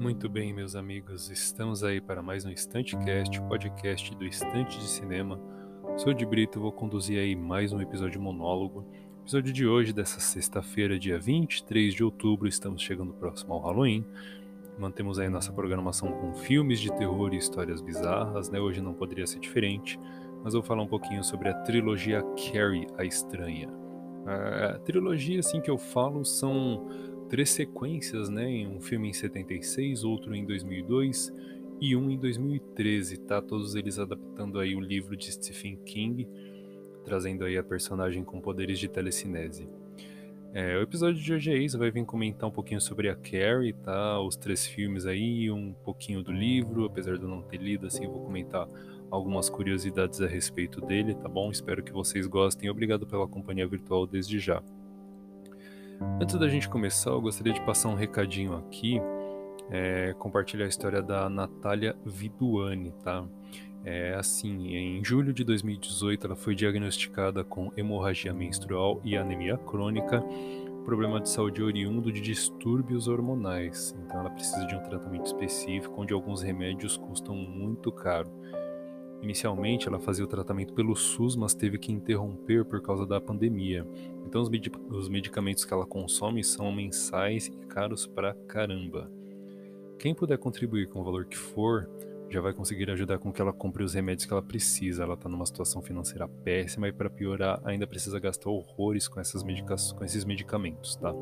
Muito bem, meus amigos, estamos aí para mais um Estante Cast, o podcast do Estante de Cinema. Sou de Brito, vou conduzir aí mais um episódio monólogo. Episódio de hoje, dessa sexta-feira, dia 23 de outubro, estamos chegando próximo ao Halloween. Mantemos aí nossa programação com filmes de terror e histórias bizarras, né? Hoje não poderia ser diferente, mas vou falar um pouquinho sobre a trilogia Carrie, a Estranha. A trilogia, assim que eu falo, são três sequências, né? Um filme em 76, outro em 2002 e um em 2013, tá? Todos eles adaptando aí o livro de Stephen King, trazendo aí a personagem com poderes de telecinese. É, o episódio de hoje é isso, vai vir comentar um pouquinho sobre a Carrie, tá? Os três filmes aí, um pouquinho do livro, apesar de eu não ter lido, assim, eu vou comentar algumas curiosidades a respeito dele, tá bom? Espero que vocês gostem. Obrigado pela companhia virtual desde já. Antes da gente começar, eu gostaria de passar um recadinho aqui, é, compartilhar a história da Natália Viduani, tá? É assim, em julho de 2018 ela foi diagnosticada com hemorragia menstrual e anemia crônica, problema de saúde oriundo de distúrbios hormonais. Então ela precisa de um tratamento específico onde alguns remédios custam muito caro. Inicialmente, ela fazia o tratamento pelo SUS, mas teve que interromper por causa da pandemia. Então, os, os medicamentos que ela consome são mensais e caros pra caramba. Quem puder contribuir com o valor que for, já vai conseguir ajudar com que ela compre os remédios que ela precisa. Ela está numa situação financeira péssima e, para piorar, ainda precisa gastar horrores com, essas com esses medicamentos, tá?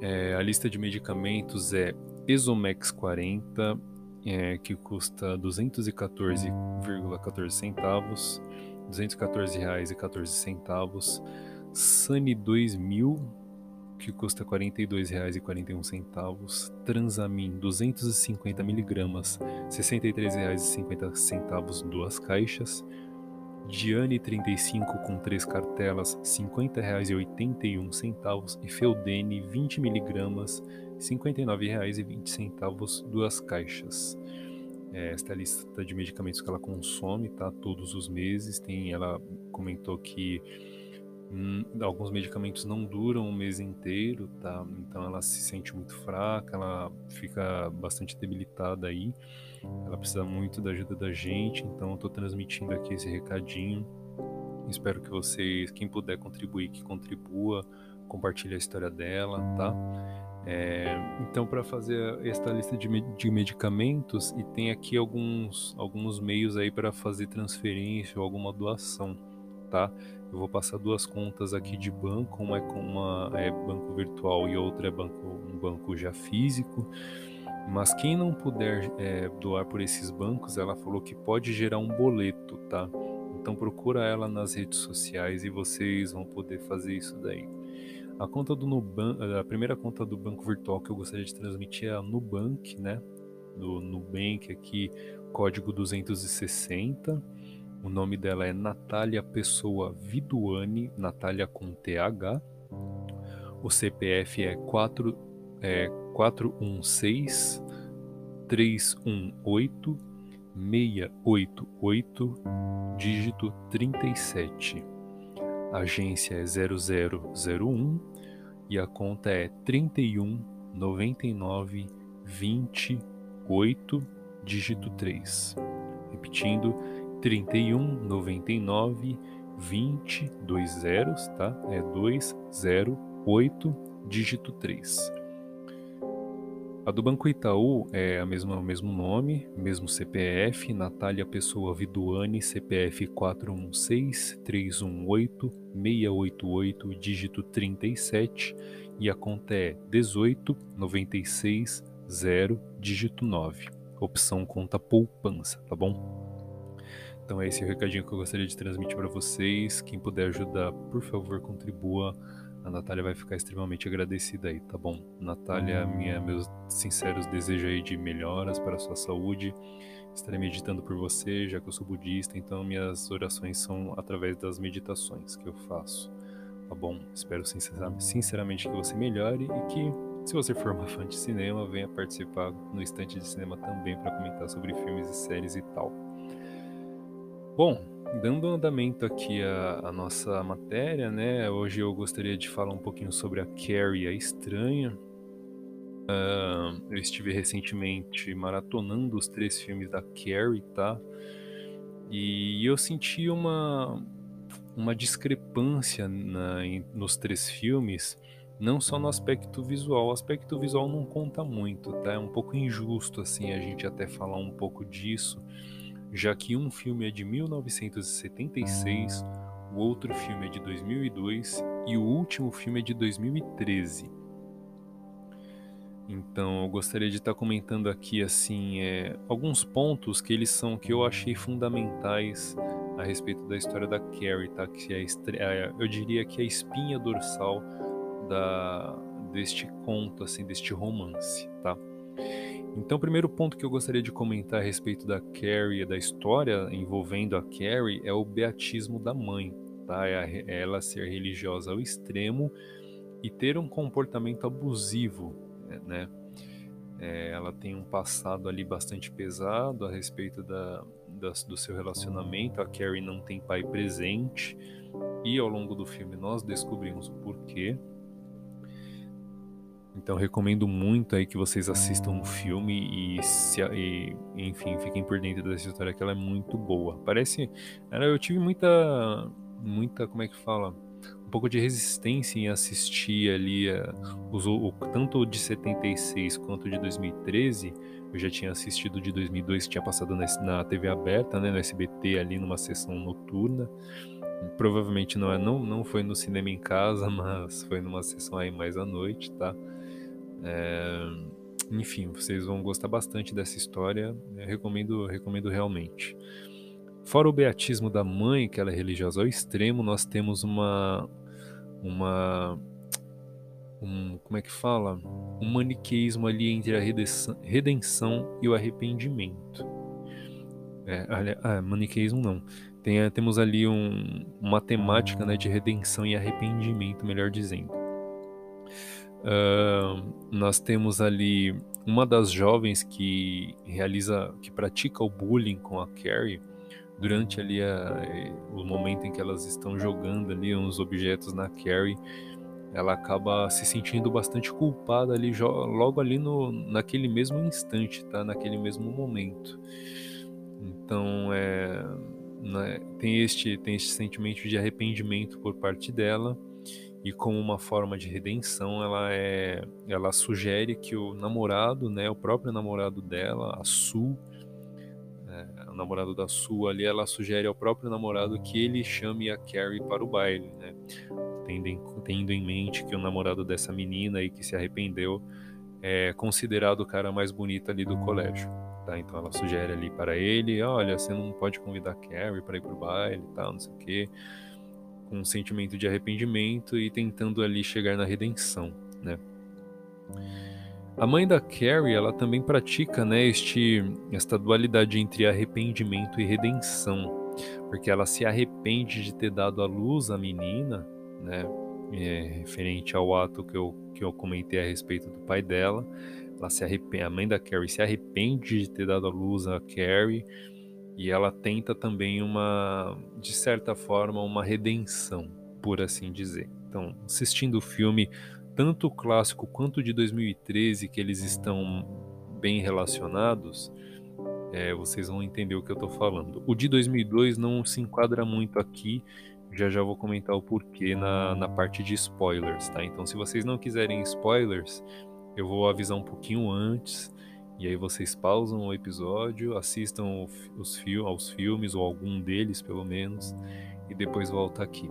É, a lista de medicamentos é Esomex 40, é, que custa 214,14 centavos, R$ 214,14. Sunny 2000, que custa R$ 42,41. Transamin 250 miligramas, R$ 63,50 duas caixas. Diane 35 com três cartelas, R$ 50,81 e Feudene 20 miligramas, 59,20 duas caixas. É, esta é a lista de medicamentos que ela consome, tá? Todos os meses. Tem, ela comentou que hum, alguns medicamentos não duram um mês inteiro, tá? Então ela se sente muito fraca, ela fica bastante debilitada aí. Ela precisa muito da ajuda da gente, então eu tô transmitindo aqui esse recadinho. Espero que vocês, quem puder contribuir, que contribua, compartilhe a história dela, tá? É, então, para fazer esta lista de, de, medicamentos, e tem aqui alguns, alguns meios aí para fazer transferência ou alguma doação, tá? Eu vou passar duas contas aqui de banco, uma é uma é banco virtual e outra é banco, um banco já físico. Mas quem não puder é, doar por esses bancos, ela falou que pode gerar um boleto, tá? Então procura ela nas redes sociais e vocês vão poder fazer isso daí. A conta do Nubank, a primeira conta do banco virtual que eu gostaria de transmitir é a Nubank, né? Do Nubank aqui, código 260. O nome dela é Natália Pessoa Viduani, Natália com TH. O CPF é 4 é 416 318 688 dígito 37. A agência é 0001 e a conta é 31 99 28 dígito 3. Repetindo, 31 99 20 dois zeros, tá? É 208 dígito 3. A do Banco Itaú é a mesma, o mesmo nome, mesmo CPF, Natália Pessoa Viduane, CPF 416-318-688, dígito 37, e a conta é 18 96 0, dígito 9, opção conta poupança, tá bom? Então é esse o recadinho que eu gostaria de transmitir para vocês. Quem puder ajudar, por favor, contribua a Natália vai ficar extremamente agradecida aí, tá bom? Natália, minha, meus sinceros desejos aí de melhoras para a sua saúde. Estarei meditando por você, já que eu sou budista, então minhas orações são através das meditações que eu faço, tá bom? Espero sinceramente que você melhore e que, se você for uma fã de cinema, venha participar no estante de cinema também para comentar sobre filmes e séries e tal. Bom, dando andamento aqui à, nossa matéria, né? Hoje eu gostaria de falar um pouquinho sobre a Carrie, a Estranha. Uh, eu estive recentemente maratonando os três filmes da Carrie, tá? E eu senti uma, uma discrepância na, nos três filmes, não só no aspecto visual. O aspecto visual não conta muito, tá? É um pouco injusto, assim, a gente até falar um pouco disso já que um filme é de 1976, o outro filme é de 2002 e o último filme é de 2013. Então, eu gostaria de estar comentando aqui assim é, alguns pontos que eles são que eu achei fundamentais a respeito da história da Carrie, tá? Que é, é eu diria que é a espinha dorsal da deste conto, assim, deste romance, tá? Então, o primeiro ponto que eu gostaria de comentar a respeito da Carrie, da história envolvendo a Carrie, é o beatismo da mãe, tá? É, é ela ser religiosa ao extremo e ter um comportamento abusivo, né? É, ela tem um passado ali bastante pesado a respeito da, da, do seu relacionamento. A Carrie não tem pai presente e ao longo do filme nós descobrimos o porquê. Então recomendo muito aí que vocês assistam o filme e, se, e, enfim, fiquem por dentro dessa história que ela é muito boa. Parece, eu tive muita, muita, como é que fala, um pouco de resistência em assistir ali os, o, tanto de 76 quanto de 2013. Eu já tinha assistido de 2002 que tinha passado na, na TV aberta, né, no SBT ali numa sessão noturna. Provavelmente não, é, não, não foi no cinema em casa, mas foi numa sessão aí mais à noite, tá? É, enfim, vocês vão gostar bastante dessa história. Eu recomendo, recomendo realmente. Fora o beatismo da mãe, que ela é religiosa ao extremo, nós temos uma uma um, como é que fala? Um maniqueísmo ali entre a redenção, redenção e o arrependimento. É, ah, maniqueísmo não. Tem, temos ali um, uma temática né, de redenção e arrependimento, melhor dizendo. Uh, nós temos ali uma das jovens que realiza, que pratica o bullying com a Carrie durante ali a, o momento em que elas estão jogando ali uns objetos na Carrie, ela acaba se sentindo bastante culpada ali logo ali no, naquele mesmo instante, tá? Naquele mesmo momento. Então é, né, tem este tem este sentimento de arrependimento por parte dela e como uma forma de redenção, ela é, ela sugere que o namorado, né, o próprio namorado dela, a Sue, é, o namorado da Sue ali, ela sugere ao próprio namorado que ele chame a Carrie para o baile, né, tendo em, tendo em mente que o namorado dessa menina aí que se arrependeu é considerado o cara mais bonito ali do colégio. Tá, então ela sugere ali para ele, olha, você não pode convidar a Carrie para ir pro baile e tal, não sei o quê com um sentimento de arrependimento e tentando ali chegar na redenção, né? A mãe da Carrie, ela também pratica, né, este esta dualidade entre arrependimento e redenção, porque ela se arrepende de ter dado à luz a menina, né, é, referente ao ato que eu, que eu comentei a respeito do pai dela. Ela se arrepende, a mãe da Carrie se arrepende de ter dado à luz a Carrie e ela tenta também uma, de certa forma, uma redenção, por assim dizer. Então, assistindo o filme, tanto o clássico quanto o de 2013, que eles estão bem relacionados, é, vocês vão entender o que eu estou falando. O de 2002 não se enquadra muito aqui, já já vou comentar o porquê na, na parte de spoilers, tá? Então, se vocês não quiserem spoilers, eu vou avisar um pouquinho antes e aí vocês pausam o episódio, assistam os aos filmes, ou algum deles pelo menos, e depois volta aqui.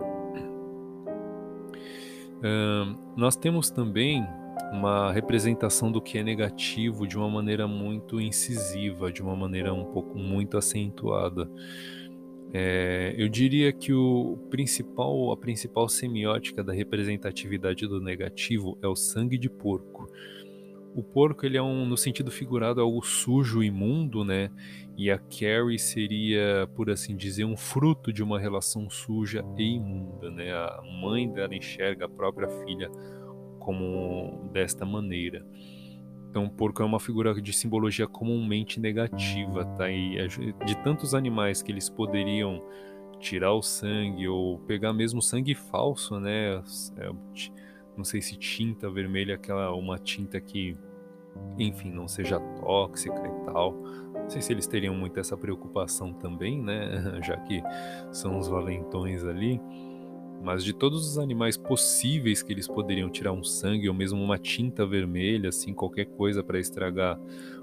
Uh, nós temos também uma representação do que é negativo de uma maneira muito incisiva, de uma maneira um pouco muito acentuada. É, eu diria que o principal, a principal semiótica da representatividade do negativo é o sangue de porco. O porco, ele é um, no sentido figurado, é algo sujo, imundo, né? E a Carrie seria, por assim dizer, um fruto de uma relação suja e imunda, né? A mãe dela enxerga a própria filha como desta maneira. Então, o porco é uma figura de simbologia comumente negativa, tá? E é de tantos animais que eles poderiam tirar o sangue ou pegar mesmo sangue falso, né? É, não sei se tinta vermelha, aquela uma tinta que, enfim, não seja tóxica e tal. Não sei se eles teriam muito essa preocupação também, né? Já que são os valentões ali. Mas de todos os animais possíveis que eles poderiam tirar um sangue ou mesmo uma tinta vermelha, assim, qualquer coisa para estragar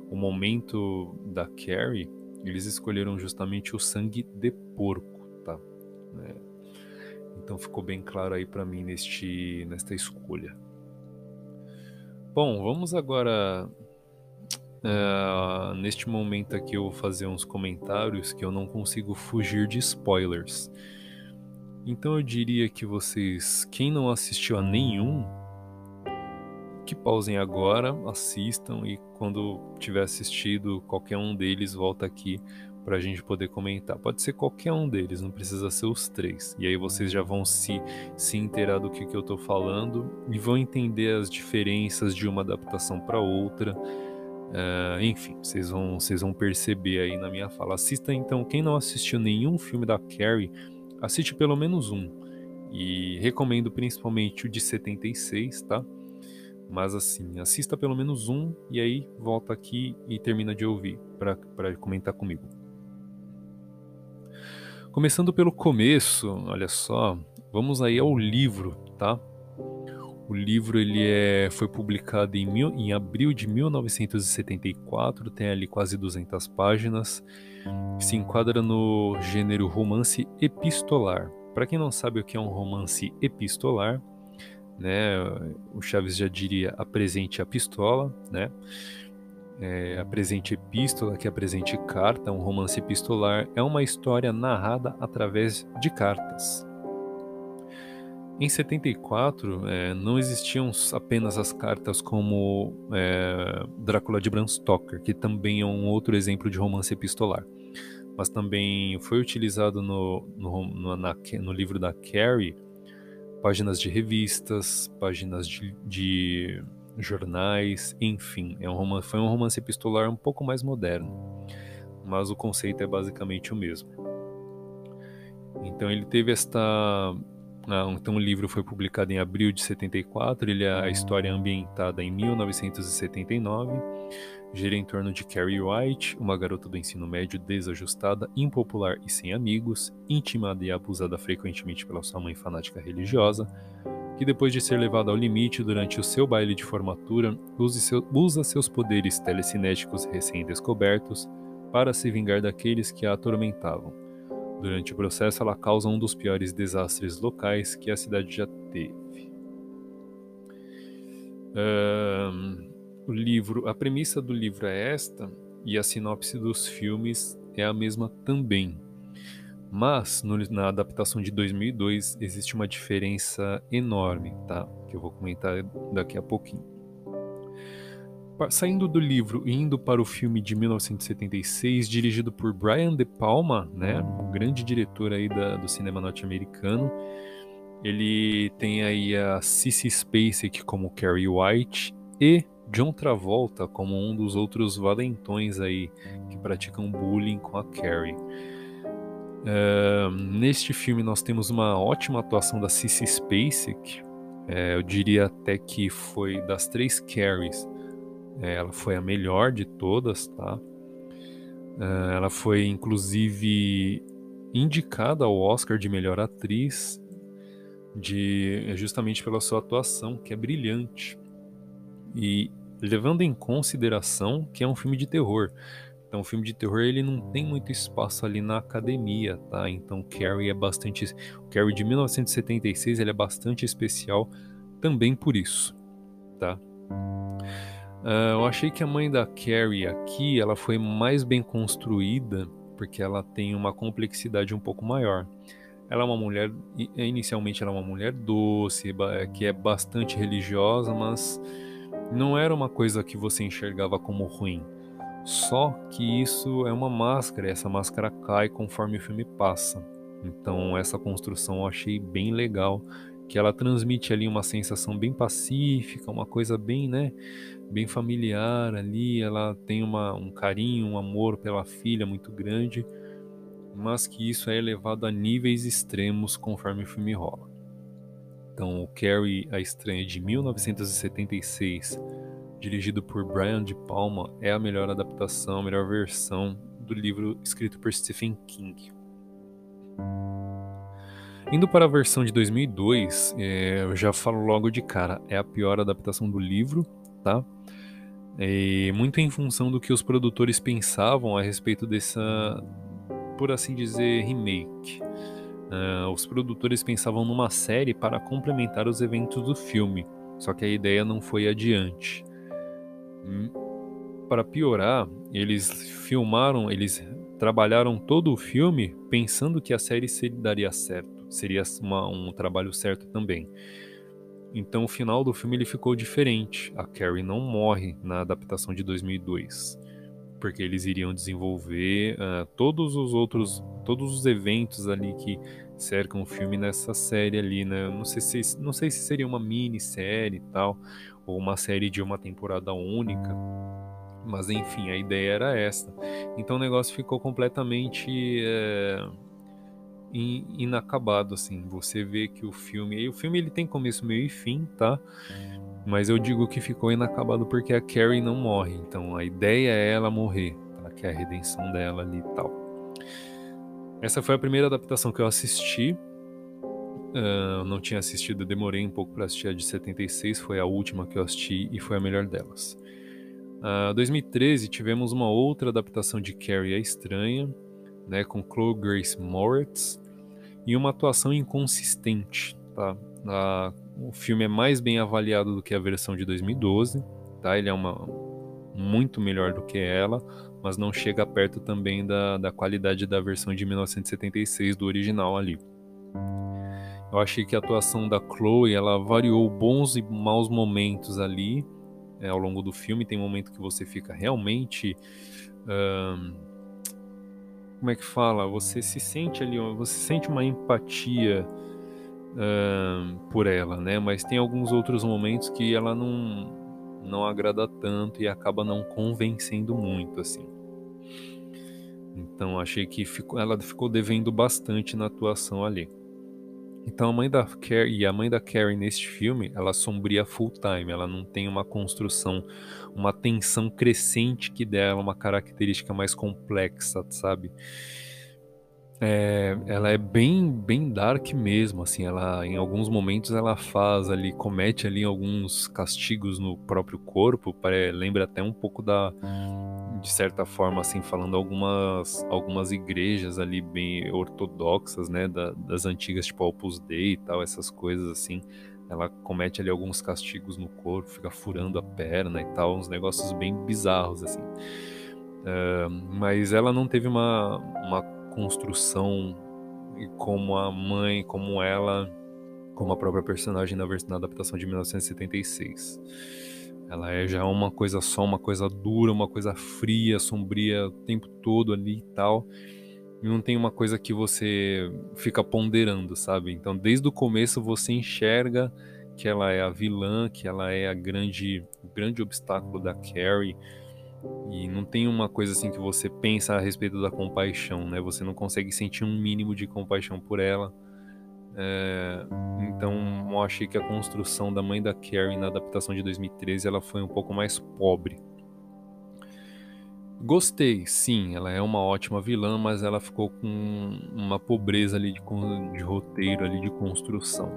o momento da Carrie, eles escolheram justamente o sangue de porco, tá? É. Então ficou bem claro aí para mim neste, nesta escolha. Bom, vamos agora Uh, neste momento aqui eu vou fazer uns comentários que eu não consigo fugir de spoilers. Então eu diria que vocês, quem não assistiu a nenhum, que pausem agora, assistam e quando tiver assistido qualquer um deles, volta aqui para a gente poder comentar. Pode ser qualquer um deles, não precisa ser os três. E aí vocês já vão se, se inteirar do que, que eu estou falando e vão entender as diferenças de uma adaptação para outra. Uh, enfim, vocês vão, vocês vão perceber aí na minha fala. Assista então, quem não assistiu nenhum filme da Carrie, assiste pelo menos um. E recomendo principalmente o de 76, tá? Mas assim, assista pelo menos um e aí volta aqui e termina de ouvir para comentar comigo. Começando pelo começo, olha só, vamos aí ao livro, tá? O livro ele é, foi publicado em, mil, em abril de 1974, tem ali quase 200 páginas, se enquadra no gênero romance epistolar. Para quem não sabe o que é um romance epistolar, né, o Chaves já diria apresente a pistola, né? É, a presente epístola, que é a presente carta, um romance epistolar, é uma história narrada através de cartas. Em 74, é, não existiam apenas as cartas como é, Drácula de Bram Stoker, que também é um outro exemplo de romance epistolar, mas também foi utilizado no, no, no, na, no livro da Carrie páginas de revistas, páginas de, de jornais, enfim, é um romance, foi um romance epistolar um pouco mais moderno, mas o conceito é basicamente o mesmo. Então ele teve esta ah, então o livro foi publicado em abril de 74, ele é a história ambientada em 1979, gira em torno de Carrie White, uma garota do ensino médio desajustada, impopular e sem amigos, intimada e abusada frequentemente pela sua mãe fanática religiosa, que depois de ser levada ao limite durante o seu baile de formatura, usa seus poderes telecinéticos recém-descobertos para se vingar daqueles que a atormentavam Durante o processo, ela causa um dos piores desastres locais que a cidade já teve. Um, o livro, a premissa do livro é esta e a sinopse dos filmes é a mesma também. Mas no, na adaptação de 2002 existe uma diferença enorme, tá? Que eu vou comentar daqui a pouquinho saindo do livro e indo para o filme de 1976, dirigido por Brian De Palma, né, um grande diretor aí da, do cinema norte-americano. Ele tem aí a Cissy Spacek como Carrie White e John Travolta como um dos outros valentões aí que praticam bullying com a Carrie. Uh, neste filme nós temos uma ótima atuação da Cissy Spacek. Uh, eu diria até que foi das três Carries é, ela foi a melhor de todas, tá? É, ela foi inclusive indicada ao Oscar de melhor atriz, de justamente pela sua atuação, que é brilhante. E levando em consideração que é um filme de terror. Então, o filme de terror ele não tem muito espaço ali na academia, tá? Então, Carrie é bastante, o Carrie de 1976 ele é bastante especial também por isso, tá? Uh, eu achei que a mãe da Carrie aqui ela foi mais bem construída porque ela tem uma complexidade um pouco maior. Ela é uma mulher, inicialmente ela é uma mulher doce, que é bastante religiosa, mas não era uma coisa que você enxergava como ruim. Só que isso é uma máscara, e essa máscara cai conforme o filme passa. Então essa construção eu achei bem legal que ela transmite ali uma sensação bem pacífica, uma coisa bem, né, bem familiar ali, ela tem uma, um carinho, um amor pela filha muito grande, mas que isso é elevado a níveis extremos conforme o filme rola. Então, o Carrie, a Estranha de 1976, dirigido por Brian De Palma, é a melhor adaptação, a melhor versão do livro escrito por Stephen King. Indo para a versão de 2002, é, eu já falo logo de cara, é a pior adaptação do livro, tá? E muito em função do que os produtores pensavam a respeito dessa, por assim dizer, remake. Uh, os produtores pensavam numa série para complementar os eventos do filme, só que a ideia não foi adiante. Para piorar, eles filmaram, eles trabalharam todo o filme pensando que a série daria certo seria uma, um trabalho certo também. Então o final do filme ele ficou diferente. A Carrie não morre na adaptação de 2002, porque eles iriam desenvolver uh, todos os outros, todos os eventos ali que cercam o filme nessa série ali, né? Não sei se, não sei se seria uma minissérie e tal, ou uma série de uma temporada única. Mas enfim, a ideia era essa. Então o negócio ficou completamente é, inacabado, assim. Você vê que o filme. O filme ele tem começo, meio e fim, tá? Mas eu digo que ficou inacabado porque a Carrie não morre. Então a ideia é ela morrer, tá? que é a redenção dela ali e tal. Essa foi a primeira adaptação que eu assisti. Uh, não tinha assistido, demorei um pouco para assistir a de 76, foi a última que eu assisti e foi a melhor delas. Uh, 2013 tivemos uma outra adaptação de Carrie a Estranha, né, com Chloe Grace Moritz, e uma atuação inconsistente. Tá? O filme é mais bem avaliado do que a versão de 2012, tá? ele é uma, muito melhor do que ela, mas não chega perto também da, da qualidade da versão de 1976 do original ali. Eu achei que a atuação da Chloe ela variou bons e maus momentos ali é, ao longo do filme. Tem momento que você fica realmente como é que fala? Você se sente ali, você sente uma empatia por ela, né? Mas tem alguns outros momentos que ela não não agrada tanto e acaba não convencendo muito, assim. Então achei que ficou, ela ficou devendo bastante na atuação ali. Então a mãe da Carrie e a mãe da Carrie neste filme, ela sombria full time, ela não tem uma construção, uma tensão crescente que dela, uma característica mais complexa, sabe? É, ela é bem bem dark mesmo, assim, ela em alguns momentos ela faz ali, comete ali alguns castigos no próprio corpo, lembra até um pouco da de certa forma, assim, falando algumas, algumas igrejas ali bem ortodoxas, né, da, das antigas, tipo Opus Dei e tal, essas coisas assim. Ela comete ali alguns castigos no corpo, fica furando a perna e tal, uns negócios bem bizarros, assim. Uh, mas ela não teve uma, uma construção como a mãe, como ela, como a própria personagem na, na adaptação de 1976. Ela é já uma coisa só, uma coisa dura, uma coisa fria, sombria o tempo todo ali e tal. E não tem uma coisa que você fica ponderando, sabe? Então, desde o começo você enxerga que ela é a vilã, que ela é a grande, o grande obstáculo da Carrie. E não tem uma coisa assim que você pensa a respeito da compaixão, né? Você não consegue sentir um mínimo de compaixão por ela. É, então eu achei que a construção da mãe da Carrie na adaptação de 2013 ela foi um pouco mais pobre. Gostei, sim, ela é uma ótima vilã, mas ela ficou com uma pobreza ali de, de roteiro ali de construção.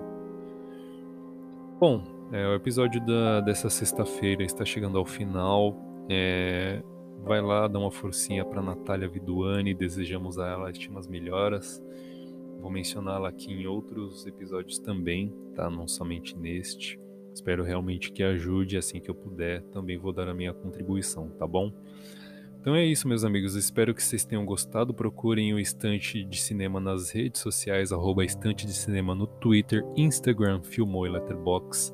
Bom, é, o episódio da, dessa sexta-feira está chegando ao final. É, vai lá, dá uma forcinha para Natália Viduani, desejamos a ela estimas melhoras. Vou mencioná-la aqui em outros episódios também, tá? Não somente neste. Espero realmente que ajude assim que eu puder. Também vou dar a minha contribuição, tá bom? Então é isso, meus amigos. Espero que vocês tenham gostado. Procurem o Estante de Cinema nas redes sociais, arroba Estante de Cinema no Twitter, Instagram, Filmou e Letterboxd.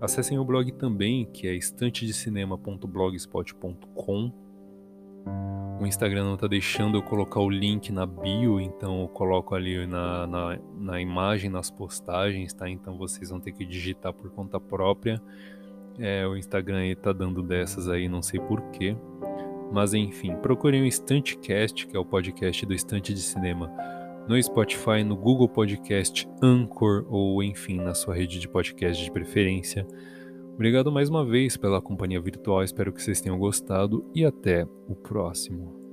Acessem o blog também, que é estantedecinema.blogspot.com O Instagram não tá deixando eu colocar o link na bio, então eu coloco ali na, na, na imagem, nas postagens, tá? Então vocês vão ter que digitar por conta própria. É, o Instagram aí tá dando dessas aí, não sei porquê. Mas enfim, procurem o Estantecast, que é o podcast do Estante de Cinema, no Spotify, no Google Podcast, Anchor ou enfim, na sua rede de podcast de preferência. Obrigado mais uma vez pela companhia virtual, espero que vocês tenham gostado e até o próximo.